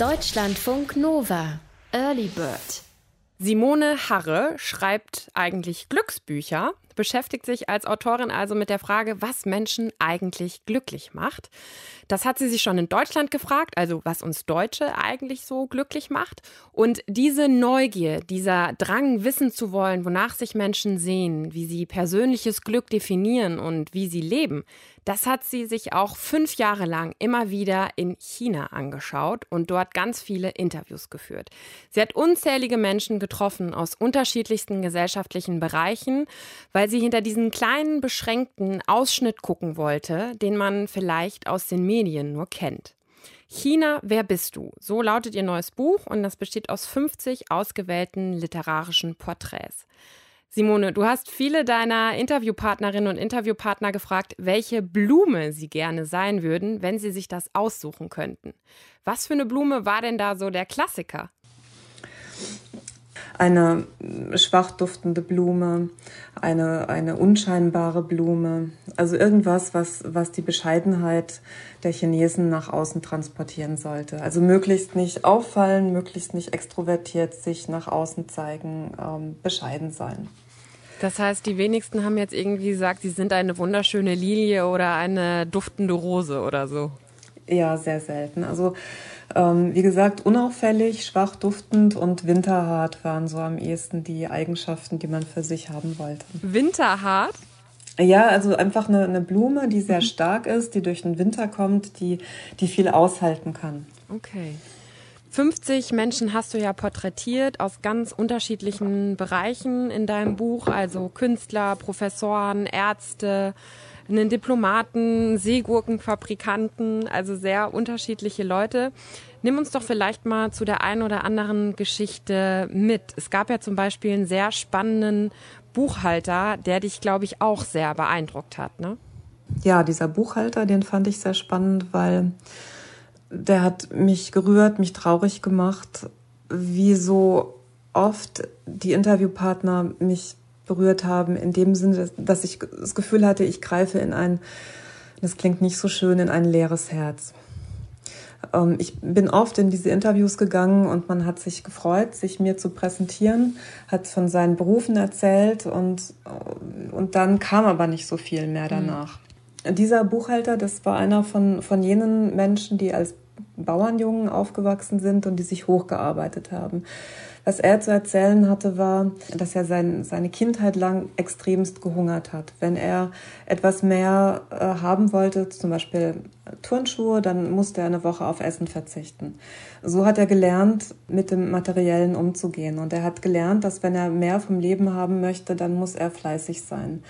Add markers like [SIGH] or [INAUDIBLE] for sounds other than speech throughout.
Deutschlandfunk Nova. Early Bird. Simone Harre schreibt eigentlich Glücksbücher, beschäftigt sich als Autorin also mit der Frage, was Menschen eigentlich glücklich macht. Das hat sie sich schon in Deutschland gefragt, also was uns Deutsche eigentlich so glücklich macht. Und diese Neugier, dieser Drang, wissen zu wollen, wonach sich Menschen sehen, wie sie persönliches Glück definieren und wie sie leben, das hat sie sich auch fünf Jahre lang immer wieder in China angeschaut und dort ganz viele Interviews geführt. Sie hat unzählige Menschen getroffen aus unterschiedlichsten gesellschaftlichen Bereichen, weil sie hinter diesen kleinen, beschränkten Ausschnitt gucken wollte, den man vielleicht aus den Medien nur kennt. China, wer bist du? So lautet ihr neues Buch und das besteht aus 50 ausgewählten literarischen Porträts. Simone, du hast viele deiner Interviewpartnerinnen und Interviewpartner gefragt, welche Blume sie gerne sein würden, wenn sie sich das aussuchen könnten. Was für eine Blume war denn da so der Klassiker? Eine schwach duftende Blume, eine, eine unscheinbare Blume. Also irgendwas, was, was die Bescheidenheit der Chinesen nach außen transportieren sollte. Also möglichst nicht auffallen, möglichst nicht extrovertiert sich nach außen zeigen, ähm, bescheiden sein. Das heißt, die wenigsten haben jetzt irgendwie gesagt, sie sind eine wunderschöne Lilie oder eine duftende Rose oder so. Ja, sehr selten. Also ähm, wie gesagt, unauffällig, schwach duftend und winterhart waren so am ehesten die Eigenschaften, die man für sich haben wollte. Winterhart? Ja, also einfach eine, eine Blume, die sehr mhm. stark ist, die durch den Winter kommt, die, die viel aushalten kann. Okay. 50 Menschen hast du ja porträtiert aus ganz unterschiedlichen Bereichen in deinem Buch, also Künstler, Professoren, Ärzte, einen Diplomaten, Seegurkenfabrikanten, also sehr unterschiedliche Leute. Nimm uns doch vielleicht mal zu der einen oder anderen Geschichte mit. Es gab ja zum Beispiel einen sehr spannenden Buchhalter, der dich, glaube ich, auch sehr beeindruckt hat, ne? Ja, dieser Buchhalter, den fand ich sehr spannend, weil der hat mich gerührt, mich traurig gemacht, wie so oft die Interviewpartner mich berührt haben, in dem Sinne, dass ich das Gefühl hatte, ich greife in ein, das klingt nicht so schön, in ein leeres Herz. Ähm, ich bin oft in diese Interviews gegangen und man hat sich gefreut, sich mir zu präsentieren, hat von seinen Berufen erzählt und, und dann kam aber nicht so viel mehr danach. Mhm. Dieser Buchhalter, das war einer von, von jenen Menschen, die als Bauernjungen aufgewachsen sind und die sich hochgearbeitet haben. Was er zu erzählen hatte, war, dass er sein, seine Kindheit lang extremst gehungert hat. Wenn er etwas mehr äh, haben wollte, zum Beispiel Turnschuhe, dann musste er eine Woche auf Essen verzichten. So hat er gelernt, mit dem Materiellen umzugehen. Und er hat gelernt, dass wenn er mehr vom Leben haben möchte, dann muss er fleißig sein.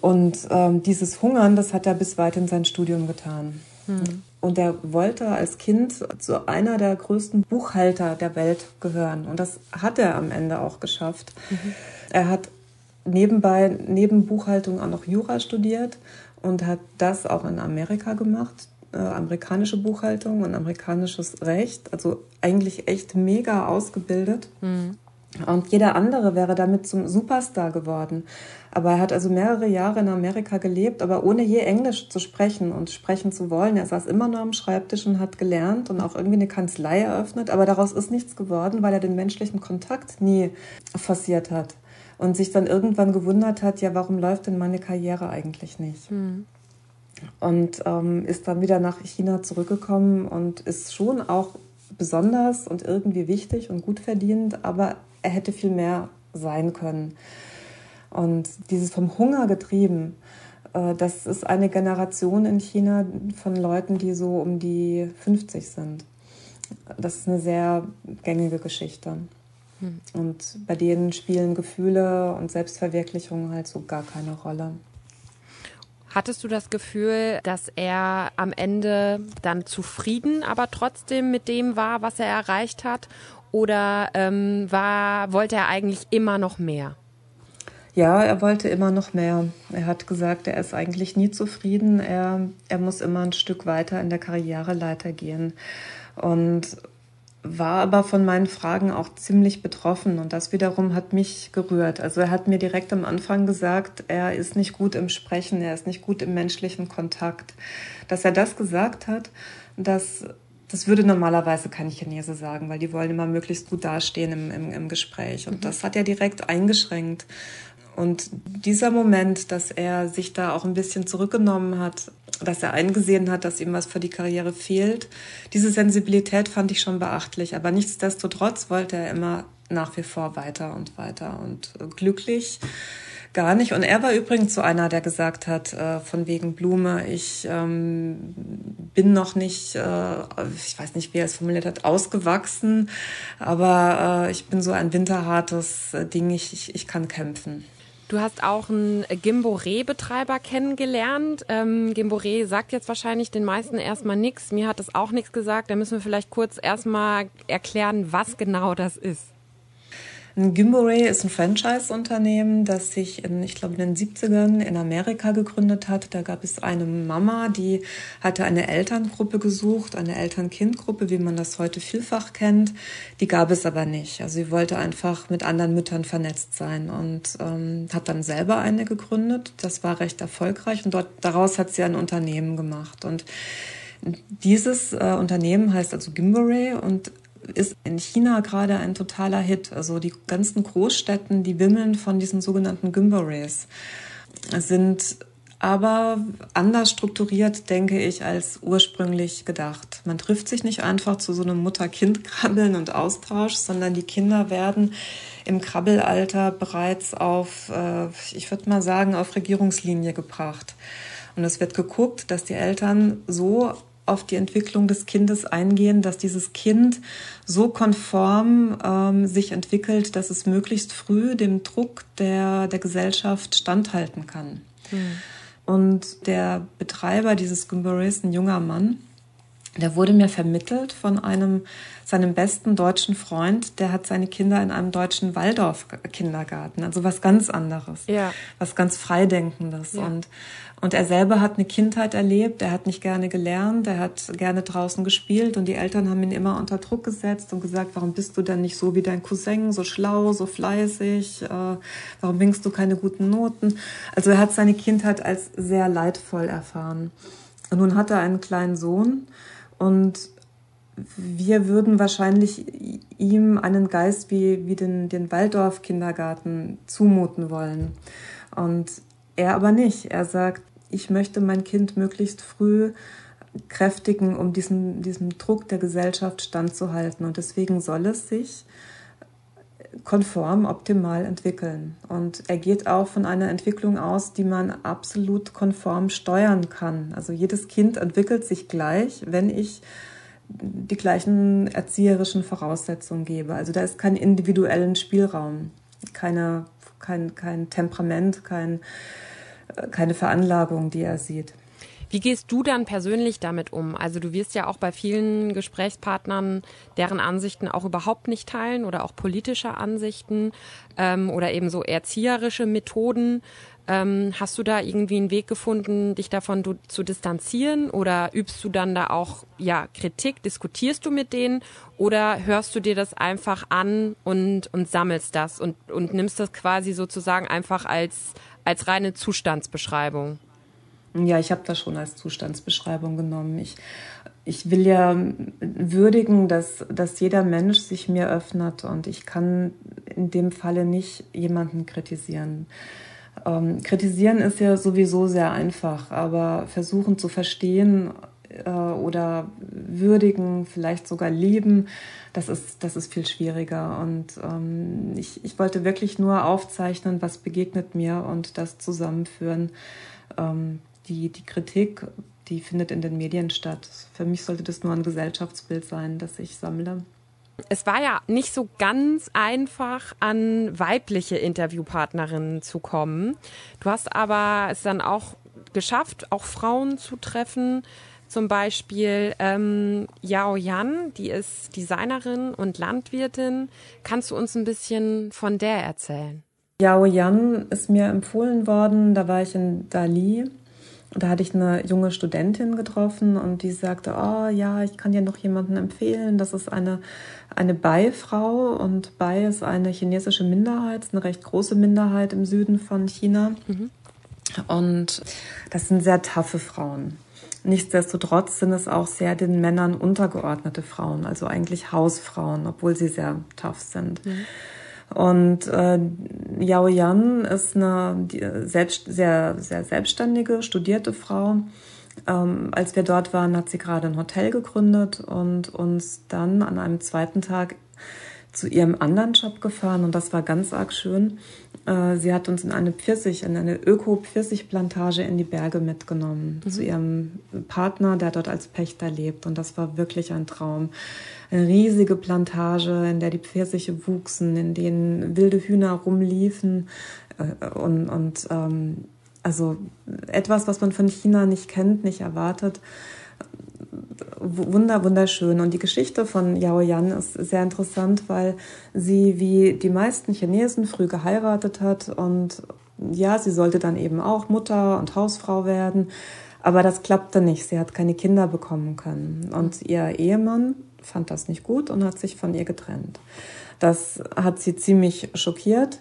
Und ähm, dieses Hungern, das hat er bis weit in sein Studium getan. Hm. Und er wollte als Kind zu einer der größten Buchhalter der Welt gehören. Und das hat er am Ende auch geschafft. Mhm. Er hat nebenbei, neben Buchhaltung auch noch Jura studiert und hat das auch in Amerika gemacht. Äh, amerikanische Buchhaltung und amerikanisches Recht. Also eigentlich echt mega ausgebildet. Mhm. Und jeder andere wäre damit zum Superstar geworden. Aber er hat also mehrere Jahre in Amerika gelebt, aber ohne je Englisch zu sprechen und sprechen zu wollen. Er saß immer nur am Schreibtisch und hat gelernt und auch irgendwie eine Kanzlei eröffnet. Aber daraus ist nichts geworden, weil er den menschlichen Kontakt nie forciert hat. Und sich dann irgendwann gewundert hat, ja, warum läuft denn meine Karriere eigentlich nicht? Mhm. Und ähm, ist dann wieder nach China zurückgekommen und ist schon auch besonders und irgendwie wichtig und gut verdient, aber er hätte viel mehr sein können. Und dieses vom Hunger getrieben, äh, das ist eine Generation in China von Leuten, die so um die 50 sind. Das ist eine sehr gängige Geschichte. Hm. Und bei denen spielen Gefühle und Selbstverwirklichung halt so gar keine Rolle. Hattest du das Gefühl, dass er am Ende dann zufrieden, aber trotzdem mit dem war, was er erreicht hat? Oder ähm, war, wollte er eigentlich immer noch mehr? Ja, er wollte immer noch mehr. Er hat gesagt, er ist eigentlich nie zufrieden. Er, er muss immer ein Stück weiter in der Karriereleiter gehen. Und war aber von meinen Fragen auch ziemlich betroffen und das wiederum hat mich gerührt. Also er hat mir direkt am Anfang gesagt, er ist nicht gut im Sprechen, er ist nicht gut im menschlichen Kontakt. Dass er das gesagt hat, das Das würde normalerweise kein Chinese sagen, weil die wollen immer möglichst gut dastehen im, im, im Gespräch. Und mhm. das hat er direkt eingeschränkt. Und dieser Moment, dass er sich da auch ein bisschen zurückgenommen hat, dass er eingesehen hat, dass ihm was für die Karriere fehlt, diese Sensibilität fand ich schon beachtlich. Aber nichtsdestotrotz wollte er immer nach wie vor weiter und weiter und glücklich gar nicht. Und er war übrigens so einer, der gesagt hat, äh, von wegen Blume, ich ähm, bin noch nicht, äh, ich weiß nicht, wie er es formuliert hat, ausgewachsen, aber äh, ich bin so ein winterhartes Ding, ich, ich, ich kann kämpfen. Du hast auch einen Gimboree-Betreiber kennengelernt. Ähm, Gimboree sagt jetzt wahrscheinlich den meisten erstmal nichts. Mir hat das auch nichts gesagt. Da müssen wir vielleicht kurz erstmal erklären, was genau das ist. Gimboray ist ein Franchise-Unternehmen, das sich in, ich glaube, in den 70ern in Amerika gegründet hat. Da gab es eine Mama, die hatte eine Elterngruppe gesucht, eine Eltern-Kind-Gruppe, wie man das heute vielfach kennt. Die gab es aber nicht. Also sie wollte einfach mit anderen Müttern vernetzt sein und ähm, hat dann selber eine gegründet. Das war recht erfolgreich und dort, daraus hat sie ein Unternehmen gemacht. Und dieses äh, Unternehmen heißt also Gimboray und ist in China gerade ein totaler Hit. Also die ganzen Großstädten, die wimmeln von diesen sogenannten Gimbarees, sind aber anders strukturiert, denke ich, als ursprünglich gedacht. Man trifft sich nicht einfach zu so einem Mutter-Kind-Krabbeln [LAUGHS] und Austausch, sondern die Kinder werden im Krabbelalter bereits auf, äh, ich würde mal sagen, auf Regierungslinie gebracht. Und es wird geguckt, dass die Eltern so auf die Entwicklung des Kindes eingehen, dass dieses Kind so konform ähm, sich entwickelt, dass es möglichst früh dem Druck der, der Gesellschaft standhalten kann. Mhm. Und der Betreiber dieses Gymboree ein junger Mann, der wurde mir vermittelt von einem seinem besten deutschen Freund, der hat seine Kinder in einem deutschen Waldorf-Kindergarten, also was ganz anderes, ja. was ganz Freidenkendes. Ja. Und und er selber hat eine Kindheit erlebt, er hat nicht gerne gelernt, er hat gerne draußen gespielt und die Eltern haben ihn immer unter Druck gesetzt und gesagt, warum bist du denn nicht so wie dein Cousin, so schlau, so fleißig, äh, warum bringst du keine guten Noten? Also er hat seine Kindheit als sehr leidvoll erfahren. Und nun hat er einen kleinen Sohn und wir würden wahrscheinlich ihm einen Geist wie, wie den, den Waldorf-Kindergarten zumuten wollen. Und er aber nicht. Er sagt, ich möchte mein Kind möglichst früh kräftigen, um diesem, diesem Druck der Gesellschaft standzuhalten. Und deswegen soll es sich konform, optimal entwickeln. Und er geht auch von einer Entwicklung aus, die man absolut konform steuern kann. Also jedes Kind entwickelt sich gleich, wenn ich die gleichen erzieherischen Voraussetzungen gebe. Also da ist kein individuellen Spielraum, keine, kein, kein Temperament, kein, keine Veranlagung, die er sieht. Wie gehst du dann persönlich damit um? Also du wirst ja auch bei vielen Gesprächspartnern deren Ansichten auch überhaupt nicht teilen oder auch politische Ansichten ähm, oder eben so erzieherische Methoden. Ähm, hast du da irgendwie einen Weg gefunden, dich davon du, zu distanzieren oder übst du dann da auch ja Kritik? Diskutierst du mit denen oder hörst du dir das einfach an und und sammelst das und und nimmst das quasi sozusagen einfach als als reine Zustandsbeschreibung. Ja, ich habe das schon als Zustandsbeschreibung genommen. Ich, ich will ja würdigen, dass, dass jeder Mensch sich mir öffnet und ich kann in dem Falle nicht jemanden kritisieren. Ähm, kritisieren ist ja sowieso sehr einfach, aber versuchen zu verstehen äh, oder würdigen, vielleicht sogar lieben, das ist, das ist viel schwieriger. Und ähm, ich, ich wollte wirklich nur aufzeichnen, was begegnet mir und das zusammenführen. Ähm, die, die Kritik, die findet in den Medien statt. Für mich sollte das nur ein Gesellschaftsbild sein, das ich sammle. Es war ja nicht so ganz einfach, an weibliche Interviewpartnerinnen zu kommen. Du hast aber es dann auch geschafft, auch Frauen zu treffen. Zum Beispiel ähm, Yao Yan, die ist Designerin und Landwirtin. Kannst du uns ein bisschen von der erzählen? Yao Yan ist mir empfohlen worden. Da war ich in Dali. Da hatte ich eine junge Studentin getroffen und die sagte, oh ja, ich kann dir noch jemanden empfehlen. Das ist eine, eine Bai-Frau und Bai ist eine chinesische Minderheit, eine recht große Minderheit im Süden von China. Mhm. Und das sind sehr taffe Frauen. Nichtsdestotrotz sind es auch sehr den Männern untergeordnete Frauen, also eigentlich Hausfrauen, obwohl sie sehr tough sind. Mhm. Und äh, Yao Yan ist eine selbst, sehr, sehr selbstständige, studierte Frau. Ähm, als wir dort waren, hat sie gerade ein Hotel gegründet und uns dann an einem zweiten Tag zu ihrem anderen Job gefahren und das war ganz arg schön. Äh, sie hat uns in eine Pfirsich, in eine Öko-Pfirsichplantage in die Berge mitgenommen mhm. zu ihrem Partner, der dort als Pächter lebt und das war wirklich ein Traum. Eine riesige Plantage, in der die Pfirsiche wuchsen, in denen wilde Hühner rumliefen äh, und, und ähm, also etwas, was man von China nicht kennt, nicht erwartet wunder, wunderschön. Und die Geschichte von Yao Yan ist sehr interessant, weil sie wie die meisten Chinesen früh geheiratet hat und ja, sie sollte dann eben auch Mutter und Hausfrau werden. Aber das klappte nicht. Sie hat keine Kinder bekommen können. Und ihr Ehemann fand das nicht gut und hat sich von ihr getrennt. Das hat sie ziemlich schockiert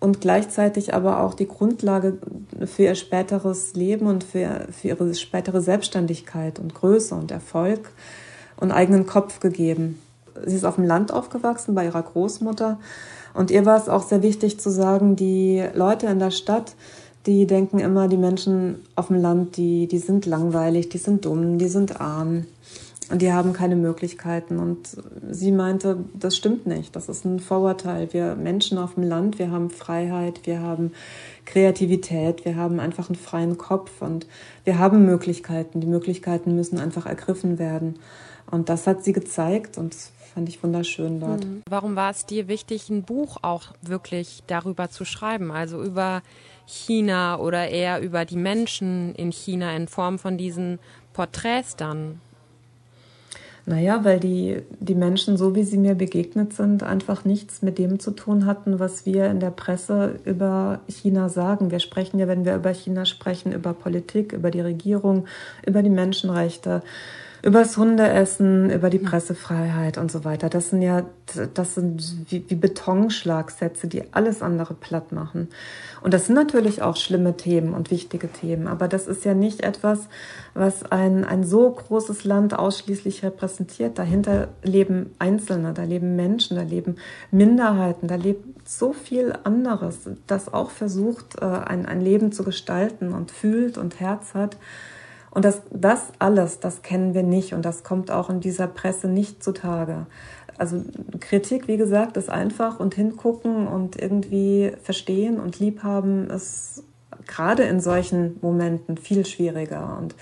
und gleichzeitig aber auch die Grundlage für ihr späteres Leben und für, für ihre spätere Selbstständigkeit und Größe und Erfolg und eigenen Kopf gegeben. Sie ist auf dem Land aufgewachsen bei ihrer Großmutter und ihr war es auch sehr wichtig zu sagen, die Leute in der Stadt, die denken immer, die Menschen auf dem Land, die, die sind langweilig, die sind dumm, die sind arm. Und die haben keine Möglichkeiten. Und sie meinte, das stimmt nicht. Das ist ein Vorurteil. Wir Menschen auf dem Land, wir haben Freiheit, wir haben Kreativität, wir haben einfach einen freien Kopf und wir haben Möglichkeiten. Die Möglichkeiten müssen einfach ergriffen werden. Und das hat sie gezeigt und das fand ich wunderschön dort. Mhm. Warum war es dir wichtig, ein Buch auch wirklich darüber zu schreiben? Also über China oder eher über die Menschen in China in Form von diesen Porträts dann? Naja, weil die, die Menschen, so wie sie mir begegnet sind, einfach nichts mit dem zu tun hatten, was wir in der Presse über China sagen. Wir sprechen ja, wenn wir über China sprechen, über Politik, über die Regierung, über die Menschenrechte übers Hundeessen, über die Pressefreiheit und so weiter. Das sind ja, das sind wie, wie Betonschlagsätze, die alles andere platt machen. Und das sind natürlich auch schlimme Themen und wichtige Themen, aber das ist ja nicht etwas, was ein, ein so großes Land ausschließlich repräsentiert. Dahinter leben Einzelne, da leben Menschen, da leben Minderheiten, da lebt so viel anderes, das auch versucht, äh, ein, ein Leben zu gestalten und fühlt und Herz hat. Und das, das alles, das kennen wir nicht und das kommt auch in dieser Presse nicht zutage. Also Kritik, wie gesagt, ist einfach und hingucken und irgendwie verstehen und liebhaben ist gerade in solchen Momenten viel schwieriger. Und,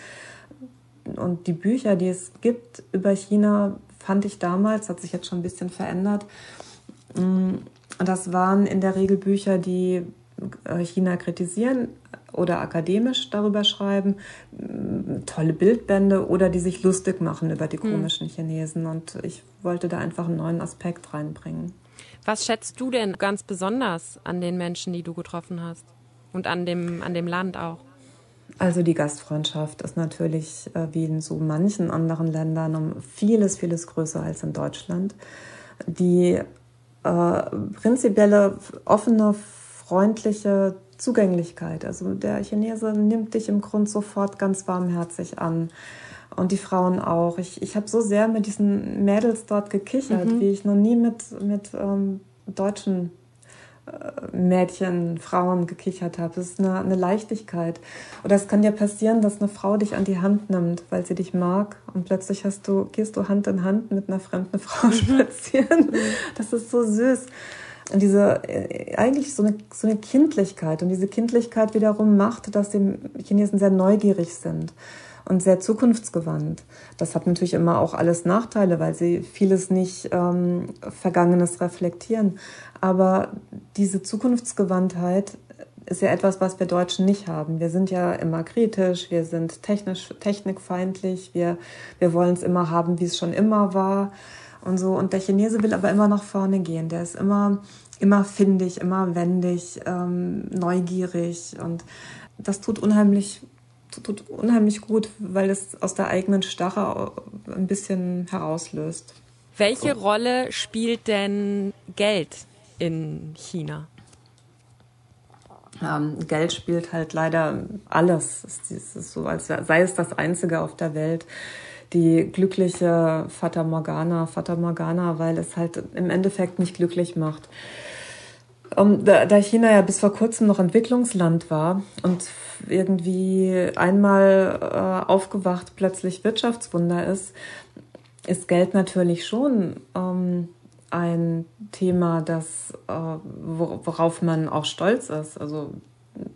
und die Bücher, die es gibt über China, fand ich damals, hat sich jetzt schon ein bisschen verändert. Mm, das waren in der Regel Bücher, die China kritisieren oder akademisch darüber schreiben, tolle Bildbände oder die sich lustig machen über die hm. komischen Chinesen. Und ich wollte da einfach einen neuen Aspekt reinbringen. Was schätzt du denn ganz besonders an den Menschen, die du getroffen hast? Und an dem, an dem Land auch? Also die Gastfreundschaft ist natürlich äh, wie in so manchen anderen Ländern um vieles, vieles größer als in Deutschland. Die äh, prinzipielle offene freundliche Zugänglichkeit. Also der Chinese nimmt dich im Grund sofort ganz warmherzig an. Und die Frauen auch. Ich, ich habe so sehr mit diesen Mädels dort gekichert, mhm. wie ich noch nie mit, mit ähm, deutschen äh, Mädchen, Frauen gekichert habe. Das ist eine, eine Leichtigkeit. Oder es kann ja passieren, dass eine Frau dich an die Hand nimmt, weil sie dich mag und plötzlich hast du, gehst du Hand in Hand mit einer fremden Frau [LAUGHS] spazieren. Mhm. Das ist so süß diese äh, eigentlich so eine, so eine Kindlichkeit. Und diese Kindlichkeit wiederum macht, dass die Chinesen sehr neugierig sind und sehr zukunftsgewandt. Das hat natürlich immer auch alles Nachteile, weil sie vieles nicht ähm, Vergangenes reflektieren. Aber diese Zukunftsgewandtheit ist ja etwas, was wir Deutschen nicht haben. Wir sind ja immer kritisch, wir sind technisch, technikfeindlich, wir, wir wollen es immer haben, wie es schon immer war und so. Und der Chinese will aber immer nach vorne gehen. Der ist immer, immer findig, immer wendig, ähm, neugierig und das tut unheimlich, tut unheimlich gut, weil es aus der eigenen Starre ein bisschen herauslöst. Welche so. Rolle spielt denn Geld in China? Ähm, Geld spielt halt leider alles. Es ist so, als sei es das Einzige auf der Welt. Die glückliche Fata Morgana, Fata Morgana, weil es halt im Endeffekt nicht glücklich macht. Um, da, da China ja bis vor kurzem noch Entwicklungsland war und irgendwie einmal äh, aufgewacht plötzlich Wirtschaftswunder ist, ist Geld natürlich schon ähm, ein Thema, das, äh, worauf man auch stolz ist. Also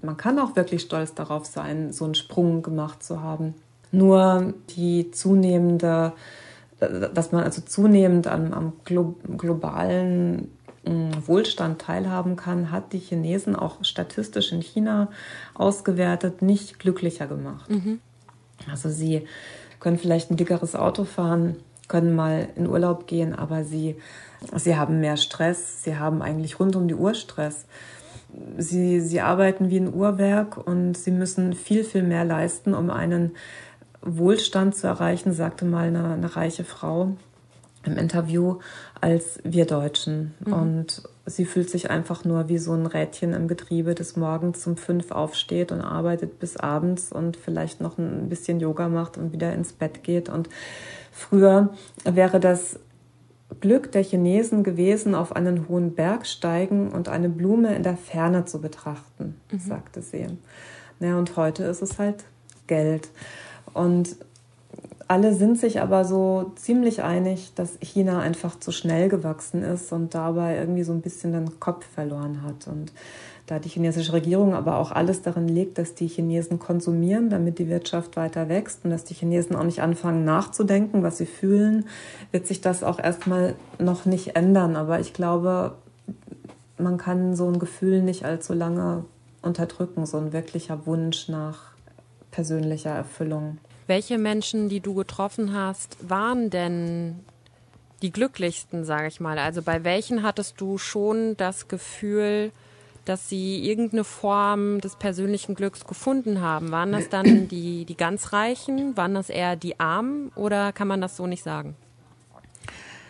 man kann auch wirklich stolz darauf sein, so einen Sprung gemacht zu haben. Nur die zunehmende, dass man also zunehmend am, am globalen mm, Wohlstand teilhaben kann, hat die Chinesen auch statistisch in China ausgewertet nicht glücklicher gemacht. Mhm. Also sie können vielleicht ein dickeres Auto fahren, können mal in Urlaub gehen, aber sie Sie haben mehr Stress, sie haben eigentlich rund um die Uhr Stress. Sie, sie arbeiten wie ein Uhrwerk und sie müssen viel, viel mehr leisten, um einen Wohlstand zu erreichen, sagte mal eine, eine reiche Frau im Interview, als wir Deutschen. Mhm. Und sie fühlt sich einfach nur wie so ein Rädchen im Getriebe, das morgens um fünf aufsteht und arbeitet bis abends und vielleicht noch ein bisschen Yoga macht und wieder ins Bett geht. Und früher wäre das Glück der Chinesen gewesen, auf einen hohen Berg steigen und eine Blume in der Ferne zu betrachten, mhm. sagte sie. Ja, und heute ist es halt Geld. Und alle sind sich aber so ziemlich einig, dass China einfach zu schnell gewachsen ist und dabei irgendwie so ein bisschen den Kopf verloren hat. Und da die chinesische Regierung aber auch alles darin legt, dass die Chinesen konsumieren, damit die Wirtschaft weiter wächst und dass die Chinesen auch nicht anfangen nachzudenken, was sie fühlen, wird sich das auch erstmal noch nicht ändern. Aber ich glaube, man kann so ein Gefühl nicht allzu lange unterdrücken, so ein wirklicher Wunsch nach persönlicher Erfüllung. Welche Menschen, die du getroffen hast, waren denn die glücklichsten, sage ich mal? Also bei welchen hattest du schon das Gefühl, dass sie irgendeine Form des persönlichen Glücks gefunden haben. Waren das dann die, die ganz Reichen? Waren das eher die Armen? Oder kann man das so nicht sagen?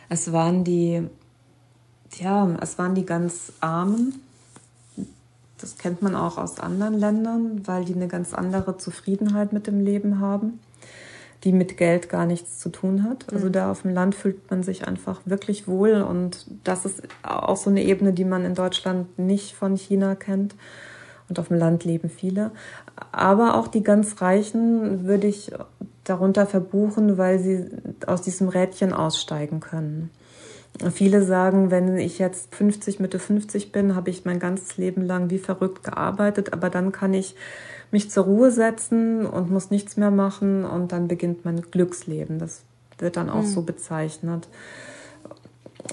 Es waren die, ja, es waren die ganz Armen. Kennt man auch aus anderen Ländern, weil die eine ganz andere Zufriedenheit mit dem Leben haben die mit Geld gar nichts zu tun hat. Also mhm. da auf dem Land fühlt man sich einfach wirklich wohl und das ist auch so eine Ebene, die man in Deutschland nicht von China kennt. Und auf dem Land leben viele. Aber auch die ganz Reichen würde ich darunter verbuchen, weil sie aus diesem Rädchen aussteigen können. Viele sagen, wenn ich jetzt 50, Mitte 50 bin, habe ich mein ganzes Leben lang wie verrückt gearbeitet, aber dann kann ich mich zur Ruhe setzen und muss nichts mehr machen und dann beginnt mein Glücksleben. Das wird dann auch mhm. so bezeichnet.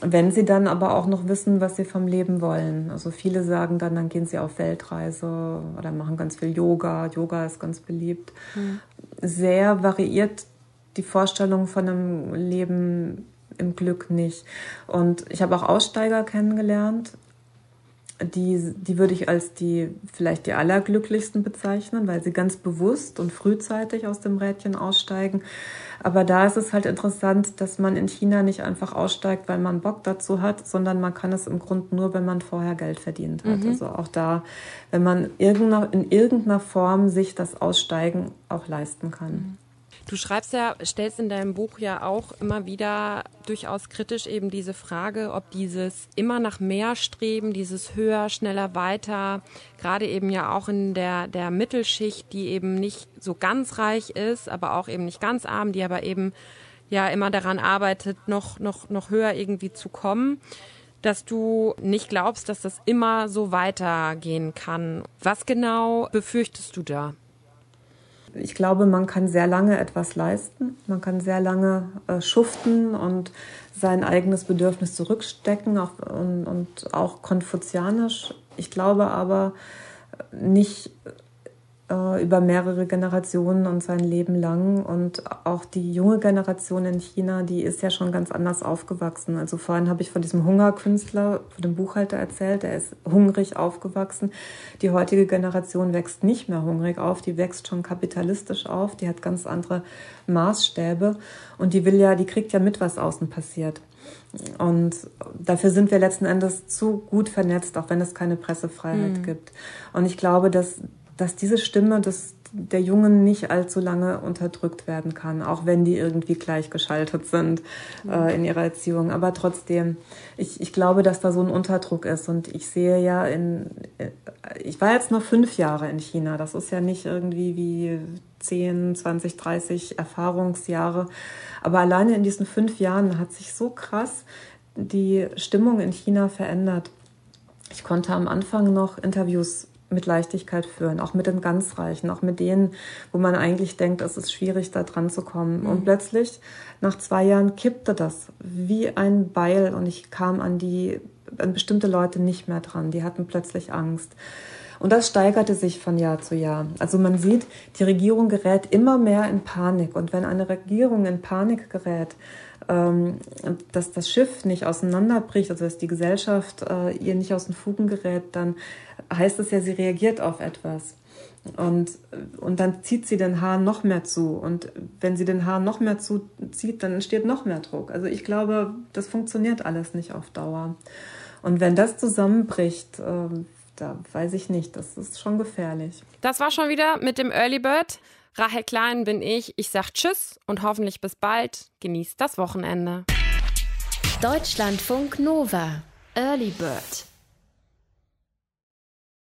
Wenn sie dann aber auch noch wissen, was sie vom Leben wollen. Also viele sagen dann, dann gehen sie auf Weltreise oder machen ganz viel Yoga. Yoga ist ganz beliebt. Mhm. Sehr variiert die Vorstellung von einem Leben im Glück nicht. Und ich habe auch Aussteiger kennengelernt, die, die würde ich als die vielleicht die allerglücklichsten bezeichnen, weil sie ganz bewusst und frühzeitig aus dem Rädchen aussteigen. Aber da ist es halt interessant, dass man in China nicht einfach aussteigt, weil man Bock dazu hat, sondern man kann es im Grunde nur, wenn man vorher Geld verdient hat. Mhm. Also auch da, wenn man in irgendeiner Form sich das Aussteigen auch leisten kann. Mhm. Du schreibst ja, stellst in deinem Buch ja auch immer wieder durchaus kritisch eben diese Frage, ob dieses immer nach mehr streben, dieses höher, schneller, weiter, gerade eben ja auch in der, der Mittelschicht, die eben nicht so ganz reich ist, aber auch eben nicht ganz arm, die aber eben ja immer daran arbeitet, noch, noch, noch höher irgendwie zu kommen dass du nicht glaubst, dass das immer so weitergehen kann. Was genau befürchtest du da? Ich glaube, man kann sehr lange etwas leisten. Man kann sehr lange äh, schuften und sein eigenes Bedürfnis zurückstecken auch, und, und auch konfuzianisch. Ich glaube aber nicht äh, über mehrere Generationen und sein Leben lang. Und auch die junge Generation in China, die ist ja schon ganz anders aufgewachsen. Also vorhin habe ich von diesem Hungerkünstler, von dem Buchhalter erzählt, der ist hungrig aufgewachsen. Die heutige Generation wächst nicht mehr hungrig auf, die wächst schon kapitalistisch auf, die hat ganz andere Maßstäbe und die will ja, die kriegt ja mit, was außen passiert. Und dafür sind wir letzten Endes zu gut vernetzt, auch wenn es keine Pressefreiheit mhm. gibt. Und ich glaube, dass dass diese Stimme des, der Jungen nicht allzu lange unterdrückt werden kann, auch wenn die irgendwie gleichgeschaltet sind äh, in ihrer Erziehung. Aber trotzdem, ich, ich glaube, dass da so ein Unterdruck ist. Und ich sehe ja in, ich war jetzt nur fünf Jahre in China. Das ist ja nicht irgendwie wie 10, 20, 30 Erfahrungsjahre. Aber alleine in diesen fünf Jahren hat sich so krass die Stimmung in China verändert. Ich konnte am Anfang noch Interviews mit Leichtigkeit führen, auch mit den ganz Reichen, auch mit denen, wo man eigentlich denkt, es ist schwierig, da dran zu kommen. Mhm. Und plötzlich, nach zwei Jahren, kippte das wie ein Beil und ich kam an die, an bestimmte Leute nicht mehr dran. Die hatten plötzlich Angst. Und das steigerte sich von Jahr zu Jahr. Also man sieht, die Regierung gerät immer mehr in Panik. Und wenn eine Regierung in Panik gerät, ähm, dass das Schiff nicht auseinanderbricht, also dass die Gesellschaft äh, ihr nicht aus den Fugen gerät, dann heißt es ja, sie reagiert auf etwas. Und, und dann zieht sie den Hahn noch mehr zu. Und wenn sie den Hahn noch mehr zuzieht, dann entsteht noch mehr Druck. Also ich glaube, das funktioniert alles nicht auf Dauer. Und wenn das zusammenbricht, äh, da weiß ich nicht, das ist schon gefährlich. Das war schon wieder mit dem Early Bird. Rahel Klein bin ich. Ich sag Tschüss und hoffentlich bis bald. Genießt das Wochenende. Deutschlandfunk Nova. Early Bird.